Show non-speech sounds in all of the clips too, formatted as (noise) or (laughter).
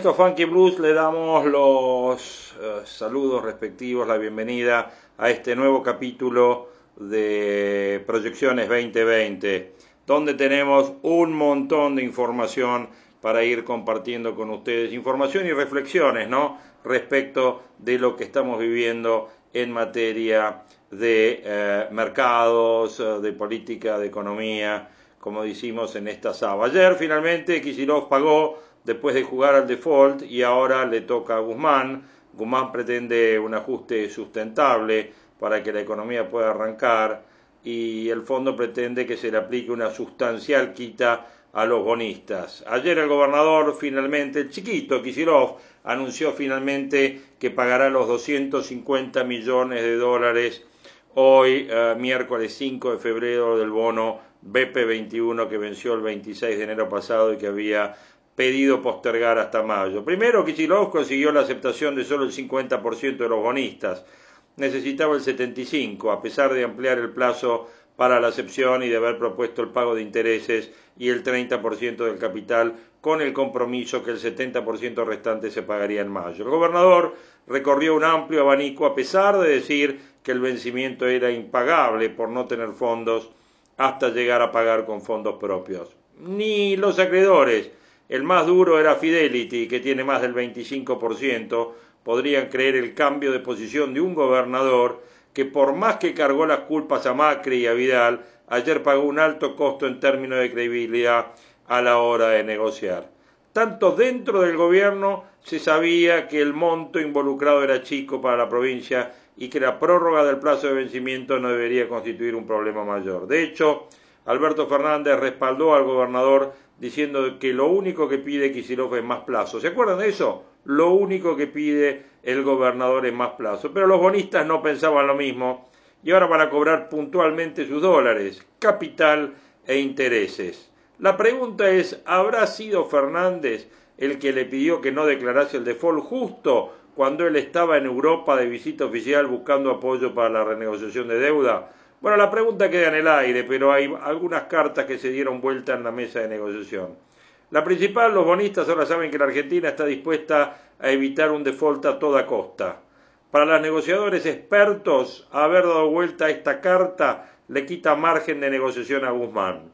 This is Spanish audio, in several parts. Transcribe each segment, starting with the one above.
Estos Funky Blues le damos los uh, saludos respectivos, la bienvenida a este nuevo capítulo de Proyecciones 2020, donde tenemos un montón de información para ir compartiendo con ustedes, información y reflexiones, ¿no? Respecto de lo que estamos viviendo en materia de eh, mercados, de política, de economía, como decimos en esta sábado. Ayer finalmente Kicillof pagó después de jugar al default y ahora le toca a Guzmán. Guzmán pretende un ajuste sustentable para que la economía pueda arrancar y el fondo pretende que se le aplique una sustancial quita a los bonistas. Ayer el gobernador finalmente, el chiquito Kisilov, anunció finalmente que pagará los 250 millones de dólares hoy, eh, miércoles 5 de febrero, del bono BP21 que venció el 26 de enero pasado y que había pedido postergar hasta mayo. Primero, Kichilov consiguió la aceptación de solo el 50% de los bonistas. Necesitaba el 75%, a pesar de ampliar el plazo para la acepción y de haber propuesto el pago de intereses y el 30% del capital con el compromiso que el 70% restante se pagaría en mayo. El gobernador recorrió un amplio abanico a pesar de decir que el vencimiento era impagable por no tener fondos hasta llegar a pagar con fondos propios. Ni los acreedores, el más duro era Fidelity, que tiene más del 25%, podrían creer el cambio de posición de un gobernador que por más que cargó las culpas a Macri y a Vidal, ayer pagó un alto costo en términos de credibilidad a la hora de negociar. Tanto dentro del gobierno se sabía que el monto involucrado era chico para la provincia y que la prórroga del plazo de vencimiento no debería constituir un problema mayor. De hecho, Alberto Fernández respaldó al gobernador diciendo que lo único que pide Kicillof es más plazo. ¿Se acuerdan de eso? Lo único que pide el gobernador es más plazo. Pero los bonistas no pensaban lo mismo y ahora van a cobrar puntualmente sus dólares, capital e intereses. La pregunta es, ¿habrá sido Fernández el que le pidió que no declarase el default justo cuando él estaba en Europa de visita oficial buscando apoyo para la renegociación de deuda? Bueno, la pregunta queda en el aire, pero hay algunas cartas que se dieron vuelta en la mesa de negociación. La principal, los bonistas ahora saben que la Argentina está dispuesta a evitar un default a toda costa. Para los negociadores expertos, haber dado vuelta a esta carta le quita margen de negociación a Guzmán.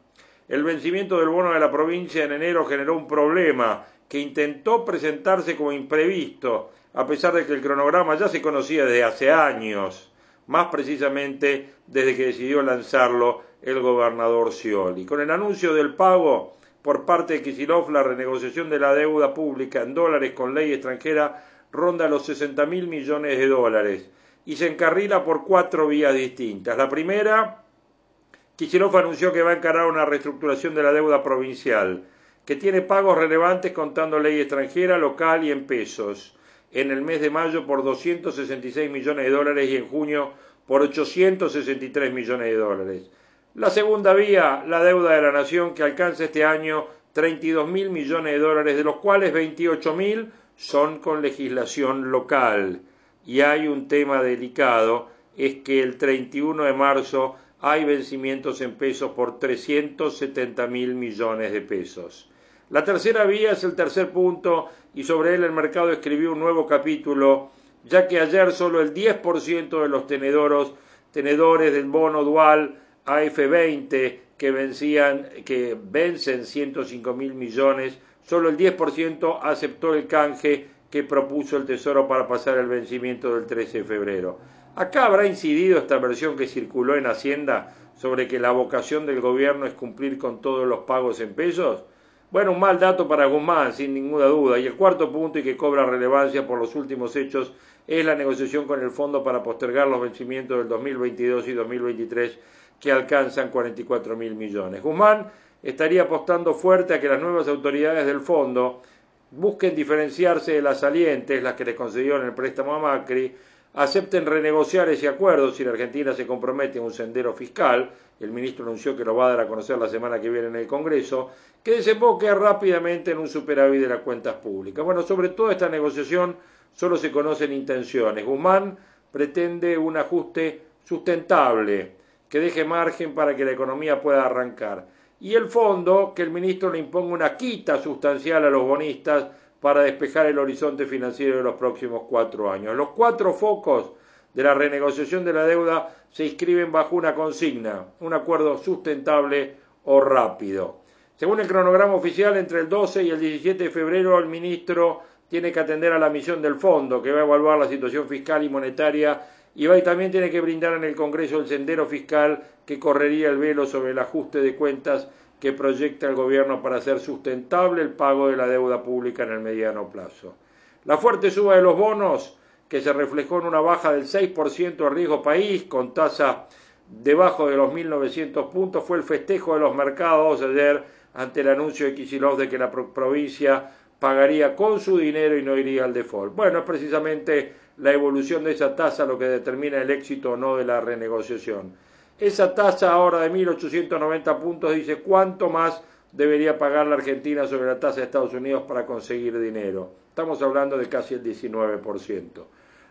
El vencimiento del bono de la provincia en enero generó un problema que intentó presentarse como imprevisto, a pesar de que el cronograma ya se conocía desde hace años más precisamente desde que decidió lanzarlo el gobernador Scioli. Con el anuncio del pago por parte de Kisilov, la renegociación de la deuda pública en dólares con ley extranjera ronda los 60 mil millones de dólares y se encarrila por cuatro vías distintas. La primera, Kisilov anunció que va a encarar una reestructuración de la deuda provincial, que tiene pagos relevantes contando ley extranjera, local y en pesos en el mes de mayo por 266 millones de dólares y en junio por 863 millones de dólares. La segunda vía, la deuda de la nación, que alcanza este año 32 mil millones de dólares, de los cuales 28 mil son con legislación local. Y hay un tema delicado, es que el 31 de marzo hay vencimientos en pesos por 370 mil millones de pesos. La tercera vía es el tercer punto y sobre él el mercado escribió un nuevo capítulo, ya que ayer solo el 10% de los tenedores, tenedores del bono dual AF20 que, vencían, que vencen 105 mil millones, solo el 10% aceptó el canje que propuso el Tesoro para pasar el vencimiento del 13 de febrero. Acá habrá incidido esta versión que circuló en Hacienda sobre que la vocación del gobierno es cumplir con todos los pagos en pesos. Bueno, un mal dato para Guzmán, sin ninguna duda. Y el cuarto punto y que cobra relevancia por los últimos hechos es la negociación con el fondo para postergar los vencimientos del 2022 y 2023 que alcanzan 44 mil millones. Guzmán estaría apostando fuerte a que las nuevas autoridades del fondo busquen diferenciarse de las salientes, las que le concedieron el préstamo a Macri, acepten renegociar ese acuerdo si la Argentina se compromete en un sendero fiscal, el ministro anunció que lo va a dar a conocer la semana que viene en el Congreso, que desemboque rápidamente en un superávit de las cuentas públicas. Bueno, sobre toda esta negociación solo se conocen intenciones. Guzmán pretende un ajuste sustentable que deje margen para que la economía pueda arrancar. Y el fondo, que el ministro le imponga una quita sustancial a los bonistas para despejar el horizonte financiero de los próximos cuatro años. Los cuatro focos de la renegociación de la deuda se inscriben bajo una consigna, un acuerdo sustentable o rápido. Según el cronograma oficial, entre el 12 y el 17 de febrero el ministro tiene que atender a la misión del fondo, que va a evaluar la situación fiscal y monetaria y va también tiene que brindar en el Congreso el sendero fiscal que correría el velo sobre el ajuste de cuentas que proyecta el gobierno para hacer sustentable el pago de la deuda pública en el mediano plazo. La fuerte suba de los bonos, que se reflejó en una baja del 6% de riesgo país, con tasa debajo de los 1.900 puntos, fue el festejo de los mercados ayer ante el anuncio de Kicillof de que la provincia pagaría con su dinero y no iría al default. Bueno, es precisamente la evolución de esa tasa lo que determina el éxito o no de la renegociación. Esa tasa ahora de 1.890 puntos dice cuánto más debería pagar la Argentina sobre la tasa de Estados Unidos para conseguir dinero. Estamos hablando de casi el 19%.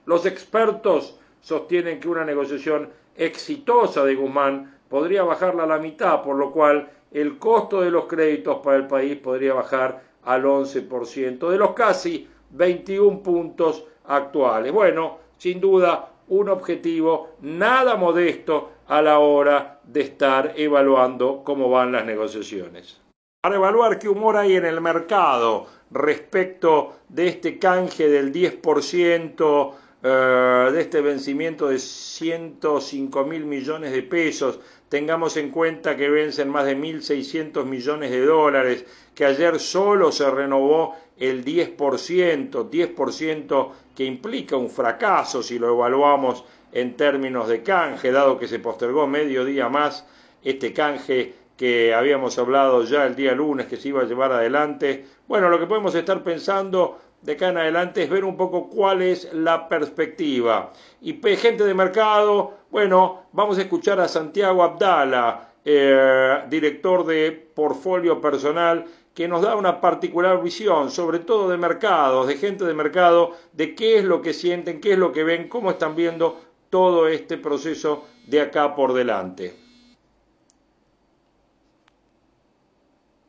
Los expertos sostienen que una negociación exitosa de Guzmán podría bajarla a la mitad, por lo cual el costo de los créditos para el país podría bajar al 11%, de los casi 21 puntos actuales. Bueno, sin duda, un objetivo nada modesto a la hora de estar evaluando cómo van las negociaciones. Para evaluar qué humor hay en el mercado respecto de este canje del 10%, eh, de este vencimiento de 105 mil millones de pesos, tengamos en cuenta que vencen más de 1.600 millones de dólares, que ayer solo se renovó el 10%, 10% que implica un fracaso si lo evaluamos en términos de canje, dado que se postergó medio día más este canje que habíamos hablado ya el día lunes que se iba a llevar adelante. Bueno, lo que podemos estar pensando de acá en adelante es ver un poco cuál es la perspectiva. Y gente de mercado, bueno, vamos a escuchar a Santiago Abdala, eh, director de portfolio personal que nos da una particular visión, sobre todo de mercados, de gente de mercado, de qué es lo que sienten, qué es lo que ven, cómo están viendo todo este proceso de acá por delante.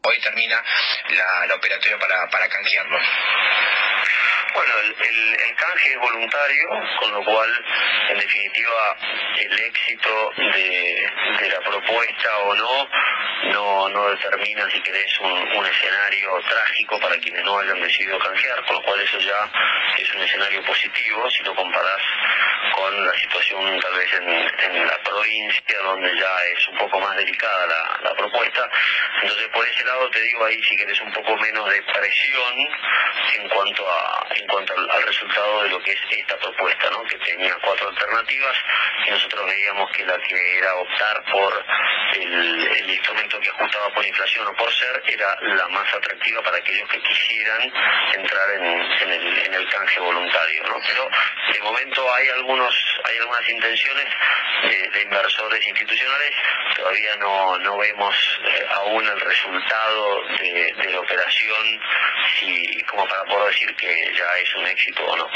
Hoy termina la, operatoria para, para canjearlo. Bueno, el, canje es voluntario, con lo cual, en definitiva, el éxito de, la propuesta o no no, no determina, si querés, un, escenario trágico para quienes no hayan decidido canjear, con lo cual eso ya es un escenario positivo si lo comparás con la situación tal vez en, la provincia, donde ya es un poco más delicada la, propuesta. Entonces, por ese lado, te digo ahí, si querés, un poco menos de presión en cuanto a cuanto al, resultado de lo que es esta propuesta, ¿no? que tenía cuatro alternativas y nosotros veíamos que la que era optar por el, instrumento que ajustaba por inflación o por ser era la más atractiva para aquellos que quisieran entrar en, el, canje voluntario. ¿no? Pero de momento hay algunos hay algunas intenciones de, inversores institucionales, todavía no, no vemos eh, aún el resultado de, de la operación si, como para poder decir que ya es un éxito o no.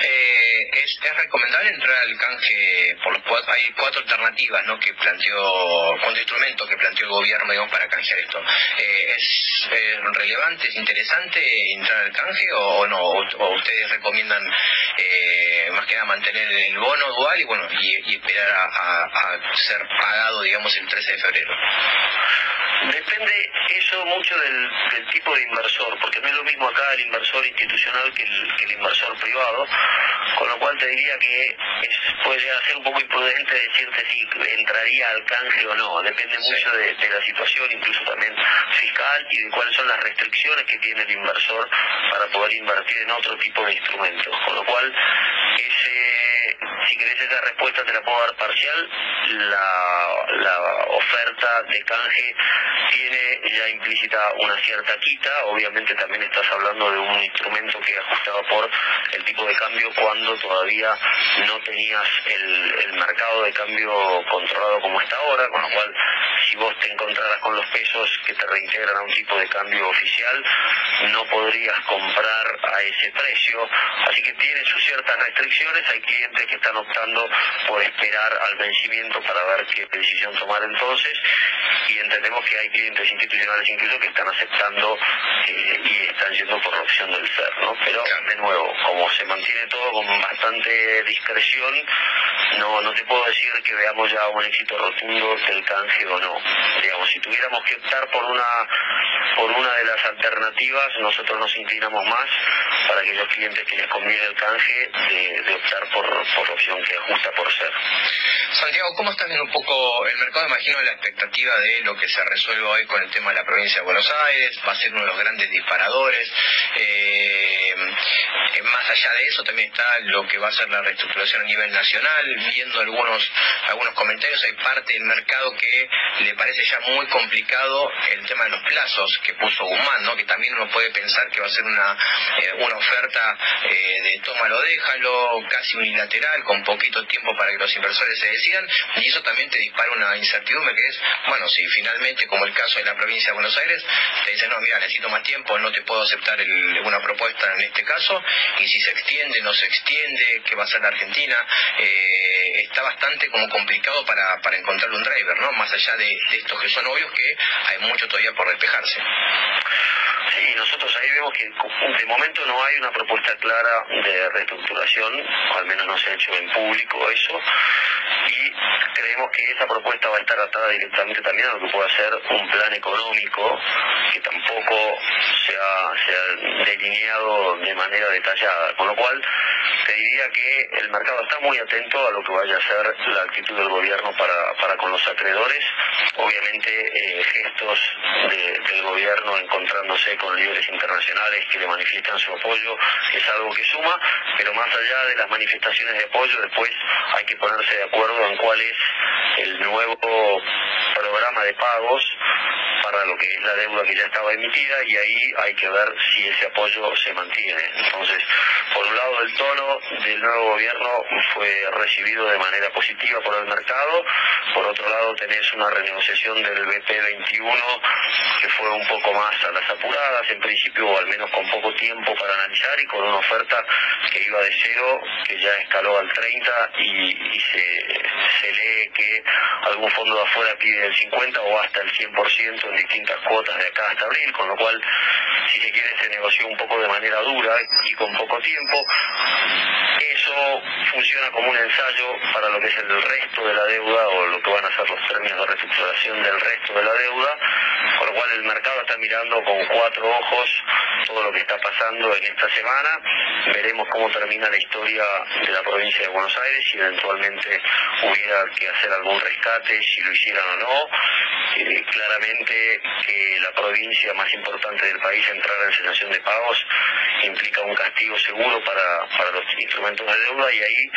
Eh, es, recomendable entrar al canje por los cuatro, hay cuatro alternativas ¿no? que planteó, cuatro instrumentos que planteó el gobierno digamos, para canjear esto. Eh, ¿Es relevante, es interesante entrar al canje o, no? O, ustedes recomiendan eh, más que nada mantener el bono dual y bueno y, esperar a, a ser pagado digamos el 13 de febrero? Depende eso mucho del, tipo de inversor, porque no es lo mismo acá el inversor institucional que el, inversor privado, con lo cual te diría que puede llegar a ser un poco imprudente decirte si entraría al canje o no, depende mucho de, de, la situación, incluso también fiscal, y de cuáles son las restricciones que tiene el inversor para poder invertir en otro tipo de instrumentos, con lo cual ese, si querés esa respuesta te la puedo dar parcial, la, la oferta de canje tiene ya implícita una cierta quita, obviamente también estás hablando de un instrumento que ajustaba por el tipo de cambio cuando todavía no tenías el, mercado de cambio controlado como está ahora, con lo cual si vos te encontraras con los pesos que te reintegran a un tipo de cambio oficial, no podrías comprar a ese precio. Así que tiene sus ciertas restricciones. Hay clientes que están optando por esperar al vencimiento para ver qué decisión tomar entonces. Y entendemos que hay clientes institucionales incluso que están aceptando eh, y están yendo por la opción del ser, ¿no? Pero, de nuevo, como se mantiene todo con bastante discreción, no, no te puedo decir que veamos ya un éxito rotundo del canje o no. Digamos, si tuviéramos que optar por una por una de las alternativas, nosotros nos inclinamos más para aquellos clientes que les conviene el canje de, optar por, por la opción que ajusta por ser. Santiago, ¿cómo estás viendo un poco el mercado? Imagino la expectativa de lo que se resuelve hoy con el tema de la provincia de Buenos Aires, va a ser uno de los grandes disparadores. Eh, más allá de eso también está lo que va a ser la reestructuración a nivel nacional, viendo algunos, algunos comentarios, hay parte del mercado que le parece ya muy complicado el tema de los plazos que puso Guzmán, ¿no? que también uno puede pensar que va a ser una, eh, una oferta eh, de tómalo, déjalo, casi unilateral, con poquito tiempo para que los inversores se decidan, y eso también te dispara una incertidumbre que es, bueno, si finalmente, como el caso de la provincia de Buenos Aires, te dicen, no, mira, necesito más tiempo, no te puedo aceptar una propuesta en este caso, y si se extiende, no se extiende, qué va a ser la Argentina, eh, está bastante como complicado para, para encontrar un driver, ¿no? Más allá de, de estos que son obvios que hay mucho todavía por despejarse. Sí, nosotros ahí vemos que de momento no hay una propuesta clara de reestructuración, o al menos no se ha hecho en público eso, y creemos que esa propuesta va a estar atada directamente también a lo que pueda ser un plan económico que tampoco se ha, delineado de manera detallada, con lo cual te diría que el mercado está muy atento a lo que vaya a ser la actitud del gobierno para, para con los acreedores, obviamente eh, gestos del gobierno encontrándose con líderes internacionales que le manifiestan su apoyo es algo que suma, pero más allá de las manifestaciones de apoyo, después hay que ponerse de acuerdo en cuál es el nuevo programa de pagos lo que es la deuda que ya estaba emitida y ahí hay que ver si ese apoyo se mantiene. Entonces, por un lado el tono del nuevo gobierno fue recibido de manera positiva por el mercado, por otro lado tenés una renegociación del BP21 que fue un poco más a las apuradas en principio o al menos con poco tiempo para analizar y con una oferta que iba de cero, que ya escaló al 30 y, se, se lee que algún fondo de afuera pide el 50 o hasta el 100% en distintas cuotas de acá hasta abril, con lo cual, si se quiere, se negoció un poco de manera dura y con poco tiempo. Eso funciona como un ensayo para lo que es el resto de la deuda o lo que van a ser los términos de reestructuración del resto de la deuda, por lo cual el mercado está mirando con cuatro ojos todo lo que está pasando en esta semana. Veremos cómo termina la historia de la provincia de Buenos Aires, si eventualmente hubiera que hacer algún rescate, si lo hicieran o no. Eh, claramente que la provincia más importante del país entrara en situación de pagos implica un castigo seguro para, para los instrumentos de deuda y ahí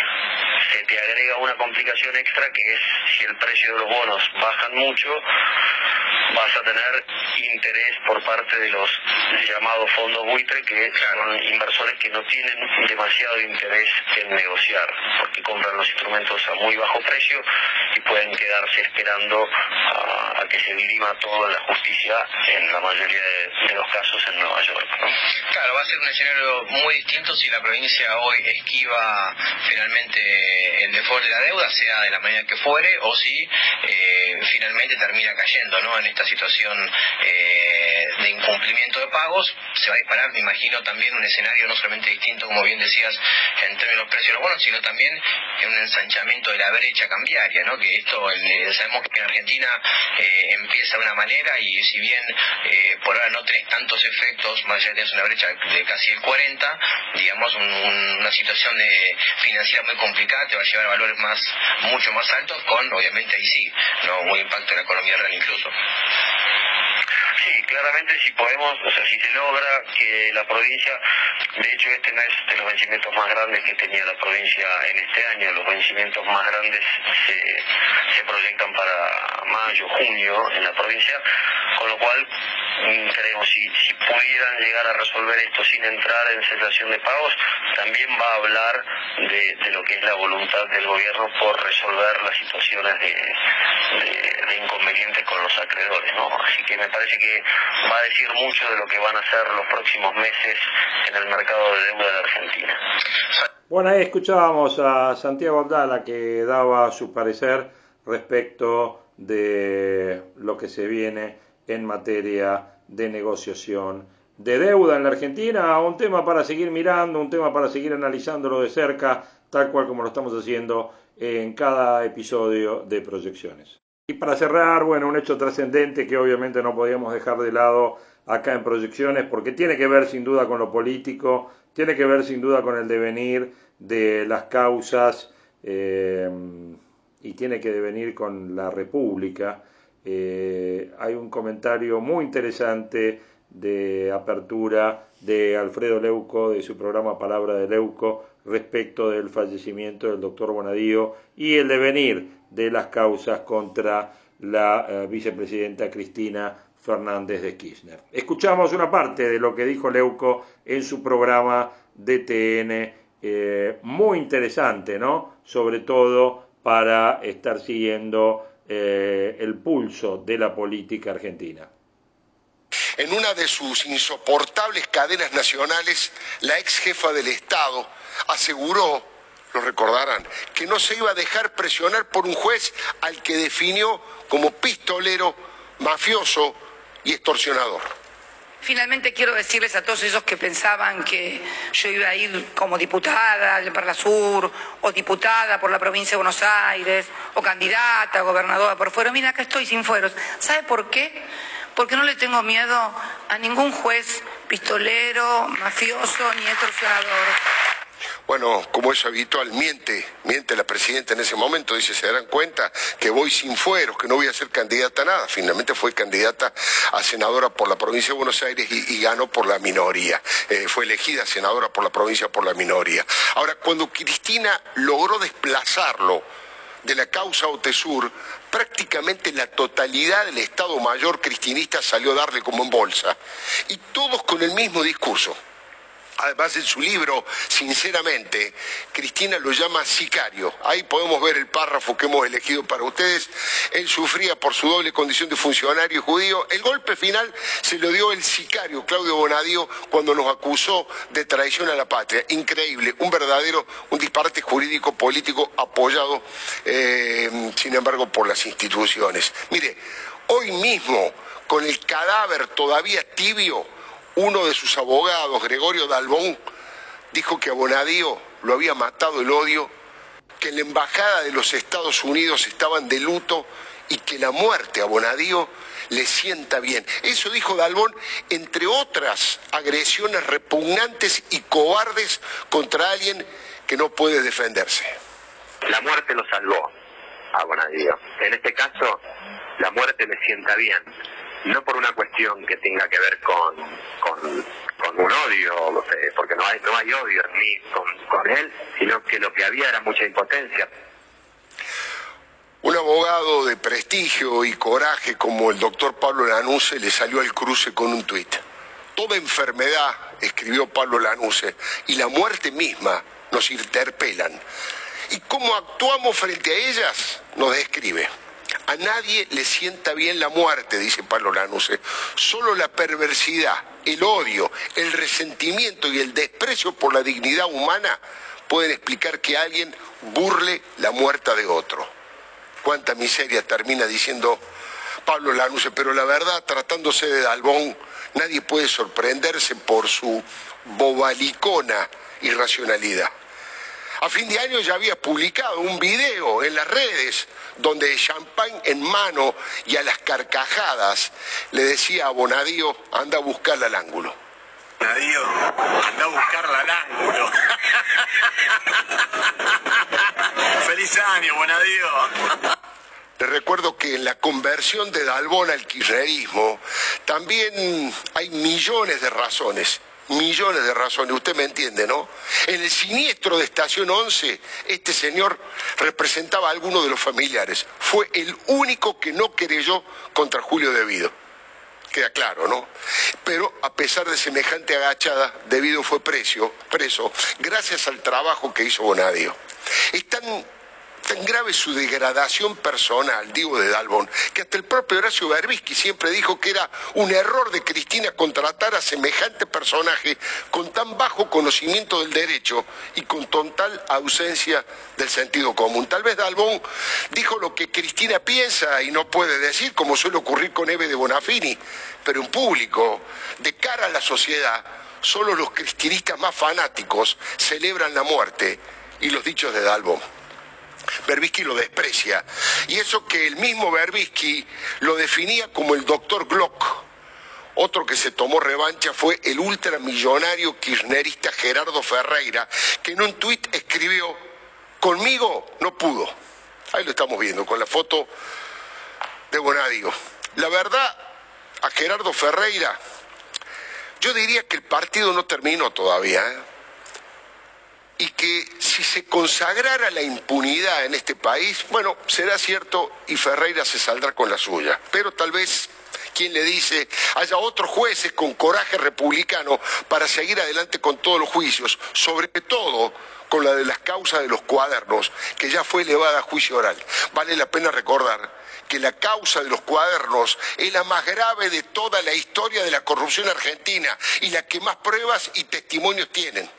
se te agrega una complicación extra que es si el precio de los bonos bajan mucho, vas a tener interés por parte de los llamados fondos buitre, que son inversores que no tienen demasiado interés en negociar, porque compran los instrumentos a muy bajo precio y pueden quedarse esperando a, que se dirima todo en la justicia en la mayoría de, los casos en Nueva York. Claro, va a ser un escenario muy distinto si la provincia hoy esquiva finalmente el default de la deuda, sea de la manera que fuere, o si eh, finalmente termina cayendo ¿no? en esta situación eh, de incumplimiento de pagos, se va a disparar, me imagino, también un escenario no solamente distinto, como bien decías, en términos de los precios de los bonos, sino también en un ensanchamiento de la brecha cambiaria, ¿no? que esto eh, sabemos que en Argentina eh, empieza de una manera y si bien por ahora no tenés tantos efectos, más allá de una brecha de casi el 40, digamos, una situación de financiera muy complicada te va a llevar a valores más mucho más altos con, obviamente, ahí sí, no muy impacto en la economía real incluso. Claramente si podemos, o sea, si se logra que la provincia, de hecho este no es de los vencimientos más grandes que tenía la provincia en este año, los vencimientos más grandes se, proyectan para mayo, junio en la provincia, con lo cual mm, creemos si, pudieran llegar a resolver esto sin entrar en cesación de pagos, también va a hablar de, de lo que es la voluntad del gobierno por resolver las situaciones de, de, inconvenientes con los acreedores. ¿no? Así que me parece que va a decir mucho de lo que van a ser los próximos meses en el mercado de deuda de Argentina. Bueno, ahí escuchábamos a Santiago Abdala que daba su parecer respecto de lo que se viene en materia de negociación de deuda en la Argentina, un tema para seguir mirando, un tema para seguir analizándolo de cerca, tal cual como lo estamos haciendo en cada episodio de Proyecciones. Y para cerrar, bueno, un hecho trascendente que obviamente no podíamos dejar de lado acá en Proyecciones, porque tiene que ver sin duda con lo político, tiene que ver sin duda con el devenir de las causas eh, y tiene que devenir con la República. Eh, hay un comentario muy interesante de apertura de Alfredo Leuco, de su programa Palabra de Leuco, respecto del fallecimiento del doctor Bonadío y el devenir de las causas contra la eh, vicepresidenta Cristina Fernández de Kirchner. Escuchamos una parte de lo que dijo Leuco en su programa DTN, eh, muy interesante, ¿no? Sobre todo para estar siguiendo eh, el pulso de la política argentina. En una de sus insoportables cadenas nacionales, la ex jefa del Estado aseguró, lo recordarán, que no se iba a dejar presionar por un juez al que definió como pistolero, mafioso y extorsionador. Finalmente quiero decirles a todos esos que pensaban que yo iba a ir como diputada para la Sur, o diputada por la provincia de Buenos Aires, o candidata, gobernadora por fuero. Mira, acá estoy sin fueros. ¿Sabe por qué? porque no le tengo miedo a ningún juez pistolero, mafioso ni extorsionador. Bueno, como es habitual, miente, miente la presidenta en ese momento, dice, se darán cuenta que voy sin fueros, que no voy a ser candidata a nada. Finalmente fue candidata a senadora por la provincia de Buenos Aires y, ganó por la minoría. Eh, fue elegida senadora por la provincia por la minoría. Ahora, cuando Cristina logró desplazarlo, de la causa Otesur, prácticamente la totalidad del Estado Mayor cristinista salió a darle como en bolsa, y todos con el mismo discurso. Además, en su libro, sinceramente, Cristina lo llama sicario. Ahí podemos ver el párrafo que hemos elegido para ustedes. Él sufría por su doble condición de funcionario judío. El golpe final se lo dio el sicario, Claudio Bonadío, cuando nos acusó de traición a la patria. Increíble, un verdadero, un disparate jurídico político apoyado, eh, sin embargo, por las instituciones. Mire, hoy mismo, con el cadáver todavía tibio, uno de sus abogados, Gregorio Dalbón, dijo que a Bonadío lo había matado el odio, que en la embajada de los Estados Unidos estaban de luto y que la muerte a Bonadío le sienta bien. Eso dijo Dalbón, entre otras agresiones repugnantes y cobardes contra alguien que no puede defenderse. La muerte lo salvó a Bonadío. En este caso, la muerte le sienta bien no por una cuestión que tenga que ver con, con, un odio, eh, porque no hay, no hay odio en mí con, él, sino que lo que había era mucha impotencia. Un abogado de prestigio y coraje como el doctor Pablo Lanuse le salió al cruce con un tuit. Toda enfermedad, escribió Pablo Lanuse, y la muerte misma nos interpelan. Y cómo actuamos frente a ellas nos describe. A nadie le sienta bien la muerte, dice Pablo Lanuse. Solo la perversidad, el odio, el resentimiento y el desprecio por la dignidad humana pueden explicar que alguien burle la muerte de otro. Cuánta miseria termina diciendo Pablo Lanuse, pero la verdad, tratándose de Dalbón, nadie puede sorprenderse por su bobalicona irracionalidad. A fin de año ya había publicado un video en las redes donde champán en mano y a las carcajadas le decía a Bonadío, anda a buscarla al ángulo. Bonadío, anda a buscarla al ángulo. (laughs) Feliz año, Bonadío. Les recuerdo que en la conversión de Dalbón al kirchnerismo también hay millones de razones, millones de razones, usted me entiende, ¿no? En el siniestro de Estación 11, este señor representaba a alguno de los familiares. Fue el único que no querelló contra Julio Devido. Queda claro, ¿no? Pero a pesar de semejante agachada, Devido fue preso, preso gracias al trabajo que hizo Bonadio. Están grave su degradación personal, digo de Dalbón, que hasta el propio Horacio Berbisky siempre dijo que era un error de Cristina contratar a semejante personaje con tan bajo conocimiento del derecho y con total ausencia del sentido común. Tal vez Dalbón dijo lo que Cristina piensa y no puede decir, como suele ocurrir con Eve de Bonafini, pero en público, de cara a la sociedad, solo los cristinistas más fanáticos celebran la muerte y los dichos de Dalbón. Berbisky lo desprecia. Y eso que el mismo Berbisky lo definía como el doctor Glock. Otro que se tomó revancha fue el ultramillonario kirchnerista Gerardo Ferreira, que en un tuit escribió, conmigo no pudo. Ahí lo estamos viendo, con la foto de Bonadio. La verdad, a Gerardo Ferreira, yo diría que el partido no terminó todavía. ¿eh? Y que si se consagrara la impunidad en este país, bueno, será cierto y Ferreira se saldrá con la suya, pero tal vez quien le dice, haya otros jueces con coraje republicano para seguir adelante con todos los juicios, sobre todo con la de las causas de los cuadernos, que ya fue elevada a juicio oral. Vale la pena recordar que la causa de los cuadernos es la más grave de toda la historia de la corrupción argentina y la que más pruebas y testimonios tienen.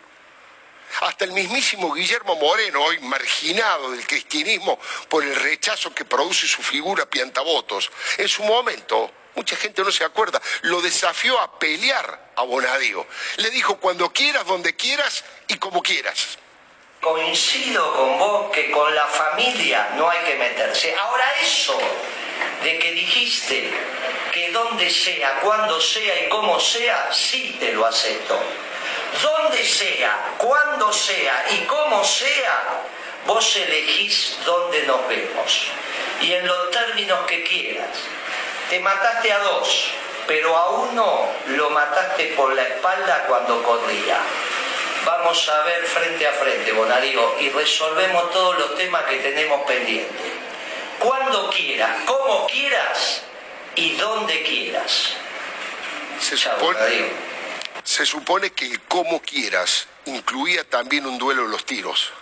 Hasta el mismísimo Guillermo Moreno, hoy marginado del cristianismo por el rechazo que produce su figura piantavotos, en su momento, mucha gente no se acuerda, lo desafió a pelear a Bonadio. Le dijo cuando quieras, donde quieras y como quieras. Coincido con vos que con la familia no hay que meterse. Ahora eso de que dijiste que donde sea, cuando sea y como sea, sí te lo acepto donde sea, cuando sea y como sea, vos elegís dónde nos vemos y en los términos que quieras. Te mataste a dos, pero a uno lo mataste por la espalda cuando corría. Vamos a ver frente a frente, Bonadio, y resolvemos todos los temas que tenemos pendientes. Cuando quieras, como quieras y donde quieras. Se supone... Se supone que el como quieras incluía también un duelo de los tiros.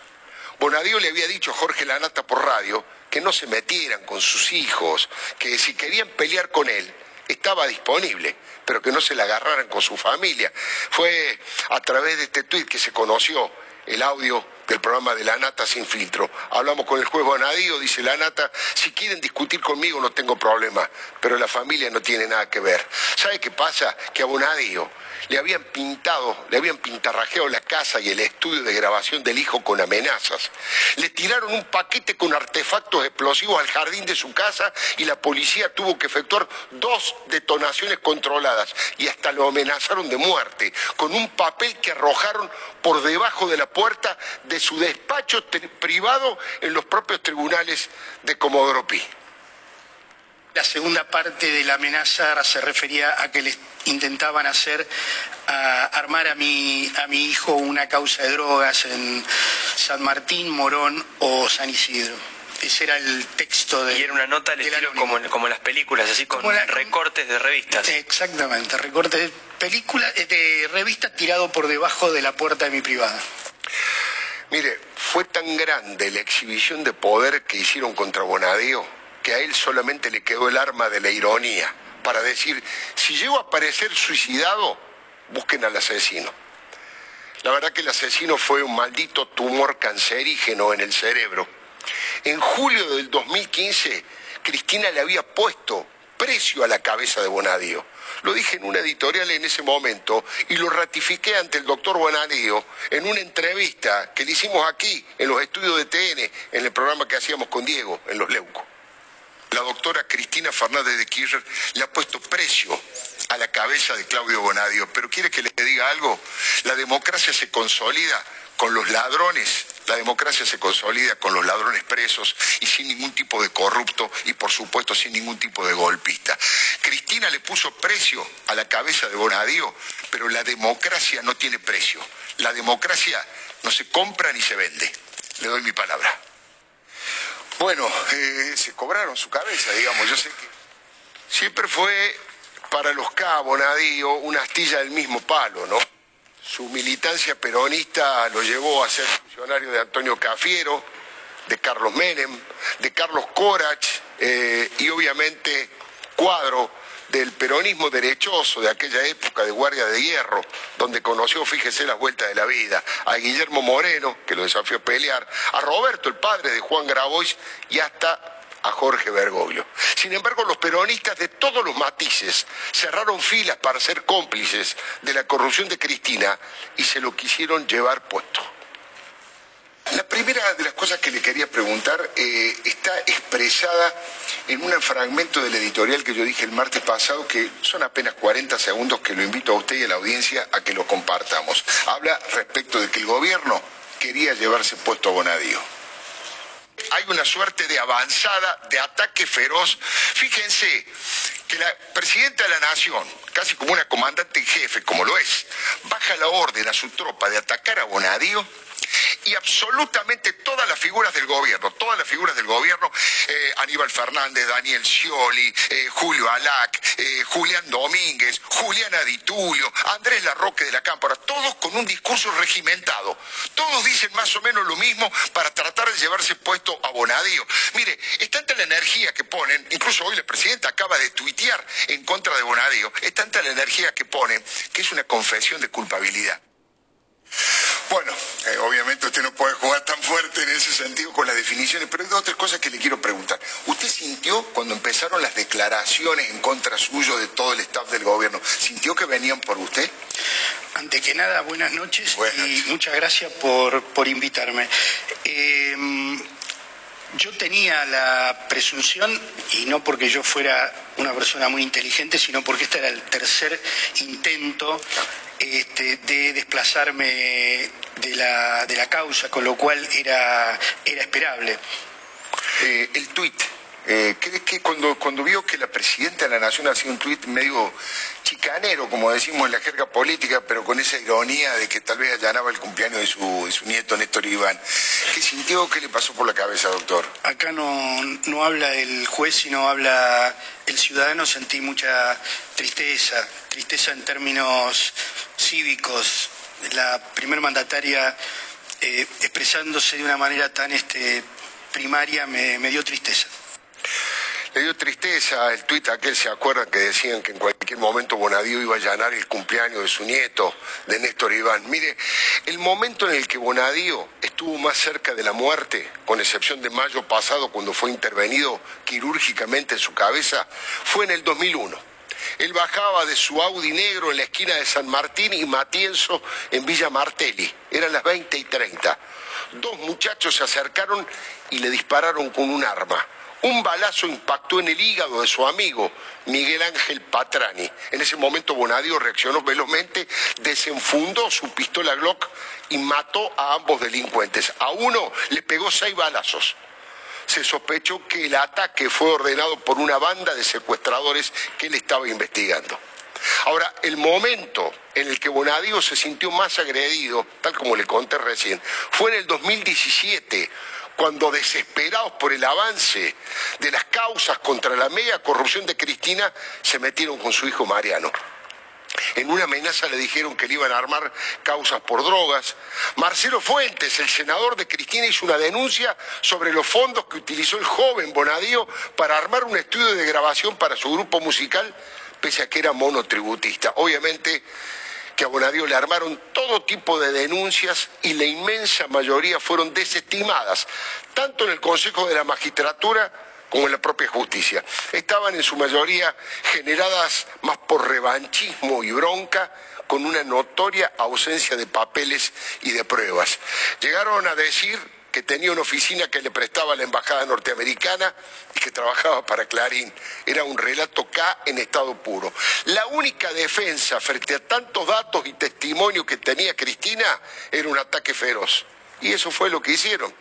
Bonadío le había dicho a Jorge Lanata por radio que no se metieran con sus hijos, que si querían pelear con él, estaba disponible, pero que no se la agarraran con su familia. Fue a través de este tuit que se conoció el audio del programa de La Nata sin filtro. Hablamos con el juez Bonadío, dice La Nata, si quieren discutir conmigo no tengo problema, pero la familia no tiene nada que ver. ¿Sabe qué pasa? Que a Bonadío le habían pintado, le habían pintarrajeado la casa y el estudio de grabación del hijo con amenazas. Le tiraron un paquete con artefactos explosivos al jardín de su casa y la policía tuvo que efectuar dos detonaciones controladas y hasta lo amenazaron de muerte con un papel que arrojaron por debajo de la puerta de su despacho privado en los propios tribunales de Comodoro Pi. La segunda parte de la amenaza se refería a que les intentaban hacer armar a mi, a mi hijo una causa de drogas en San Martín, Morón o San Isidro. Ese era el texto de. Y era una nota al estilo como, como en las películas, así con recortes de revistas. Exactamente, recortes de películas, eh, de revistas tirado por debajo de la puerta de mi privada. Mire, fue tan grande la exhibición de poder que hicieron contra Bonadío que a él solamente le quedó el arma de la ironía para decir, si llego a aparecer suicidado, busquen al asesino. La verdad que el asesino fue un maldito tumor cancerígeno en el cerebro. En julio del 2015, Cristina le había puesto precio a la cabeza de Bonadío. Lo dije en una editorial en ese momento y lo ratifiqué ante el doctor Bonadío en una entrevista que le hicimos aquí, en los estudios de TN, en el programa que hacíamos con Diego, en Los Leucos la doctora Cristina Fernández de Kirchner le ha puesto precio a la cabeza de Claudio Bonadio. Pero quiere que le diga algo, la democracia se consolida con los ladrones La democracia se consolida con los ladrones presos y sin ningún tipo de corrupto y por supuesto sin ningún tipo de golpista. Cristina le puso precio a la cabeza de Bonadío, pero la democracia no tiene precio. La democracia no se compra ni se vende. Le doy mi palabra. Bueno, eh, se cobraron su cabeza, digamos. Yo sé que siempre fue para los cabos, Bonadío, una astilla del mismo palo, ¿no? Su militancia peronista lo llevó a ser funcionario de Antonio Cafiero, de Carlos Menem, de Carlos Corach eh, y obviamente cuadro del peronismo derechoso de aquella época de Guardia de Hierro, donde conoció, fíjese, las vueltas de la vida, a Guillermo Moreno, que lo desafió a pelear, a Roberto, el padre de Juan Grabois, y hasta a Jorge Bergoglio. Sin embargo, los peronistas de todos los matices cerraron filas para ser cómplices de la corrupción de Cristina y se lo quisieron llevar puesto. La primera de las cosas que le quería preguntar eh, está expresada en un fragmento del editorial que yo dije el martes pasado, que son apenas 40 segundos que lo invito a usted y a la audiencia a que lo compartamos. Habla respecto de que el gobierno quería llevarse puesto a Bonadío hay una suerte de avanzada, de ataque feroz. Fíjense que la presidenta de la Nación, casi como una comandante en jefe, como lo es, baja la orden a su tropa de atacar a Bonadío y absolutamente todas las figuras del gobierno, todas las figuras del gobierno, eh, Aníbal Fernández, Daniel Scioli, eh, Julio Alac, eh, Julián Domínguez, Julián Aditulio, Andrés Larroque de la Cámpora, todos con un discurso regimentado. Todos dicen más o menos lo mismo para tratar de llevarse puesto a Bonadío. Mire, es tanta la energía que ponen, incluso hoy la presidenta acaba de tuitear en contra de Bonadío, es tanta la energía que ponen que es una confesión de culpabilidad. Bueno, eh, obviamente usted no puede jugar tan fuerte en ese sentido con las definiciones, pero hay dos otras cosas que le quiero preguntar. ¿Usted sintió cuando empezaron las declaraciones en contra suyo de todo el staff del gobierno, sintió que venían por usted? Ante que nada, buenas noches, y muchas gracias por, por invitarme. Em, yo tenía la presunción, y no porque yo fuera una persona muy inteligente, sino porque este era el tercer intento este, de desplazarme de la, de la causa, con lo cual era, era esperable. Eh, el tuit, eh, ¿crees que cuando, cuando vio que la presidenta de la Nación hacía un tuit medio chicanero, como decimos en la jerga política, pero con esa ironía de que tal vez allanaba el cumpleaños de su, de su nieto Néstor Iván, ¿qué sintió? ¿Qué le pasó por la cabeza, doctor? Acá no, no habla el juez, sino habla el ciudadano. Sentí mucha tristeza, tristeza en términos cívicos, la primer mandataria eh, expresándose de una manera tan este, primaria me, dio tristeza. Le dio tristeza el tuit aquel, ¿se acuerdan que decían que en cualquier momento Bonadío iba a allanar el cumpleaños de su nieto, de Néstor Iván? Mire, el momento en el que Bonadío estuvo más cerca de la muerte, con excepción de mayo pasado cuando fue intervenido quirúrgicamente en su cabeza, fue en el 2001 él bajaba de su Audi negro en la esquina de San Martín y Matienzo en Villa Martelli. Eran las 20 y 30. Dos muchachos se acercaron y le dispararon con un arma. Un balazo impactó en el hígado de su amigo, Miguel Ángel Patrani. En ese momento Bonadio reaccionó velozmente, desenfundó su pistola Glock y mató a ambos delincuentes. A uno le pegó seis balazos se sospechó que el ataque fue ordenado por una banda de secuestradores que él estaba investigando. Ahora, el momento en el que Bonadío se sintió más agredido, tal como le conté recién, fue en el 2017, cuando desesperados por el avance de las causas contra la mega corrupción de Cristina, se metieron con su hijo Mariano. En una amenaza le dijeron que le iban a armar causas por drogas. Marcelo Fuentes, el senador de Cristina, hizo una denuncia sobre los fondos que utilizó el joven Bonadío para armar un estudio de grabación para su grupo musical, pese a que era monotributista. Obviamente que a Bonadío le armaron todo tipo de denuncias y la inmensa mayoría fueron desestimadas, tanto en el Consejo de la Magistratura como en la propia justicia. Estaban en su mayoría generadas más por revanchismo y bronca, con una notoria ausencia de papeles y de pruebas. Llegaron a decir que tenía una oficina que le prestaba la embajada norteamericana y que trabajaba para Clarín. Era un relato K en estado puro. La única defensa frente a tantos datos y testimonios que tenía Cristina era un ataque feroz. Y eso fue lo que hicieron.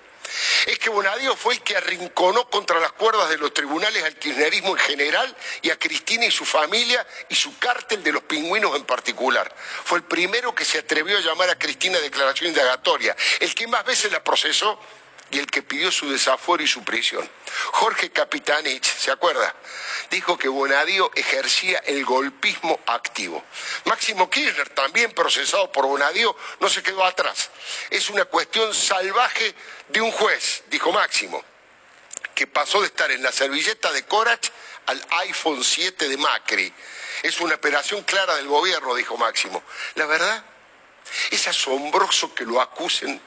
Es que Bonadío fue el que arrinconó contra las cuerdas de los tribunales al kirchnerismo en general y a Cristina y su familia y su cártel de los pingüinos en particular. Fue el primero que se atrevió a llamar a Cristina declaración indagatoria, el que más veces la procesó y el que pidió su desafuero y su prisión. Jorge Capitanich, ¿se acuerda? Dijo que Bonadío ejercía el golpismo activo. Máximo Kirchner, también procesado por Bonadío, no se quedó atrás. Es una cuestión salvaje de un juez, dijo Máximo, que pasó de estar en la servilleta de Corach al iPhone 7 de Macri. Es una operación clara del gobierno, dijo Máximo. La verdad, es asombroso que lo acusen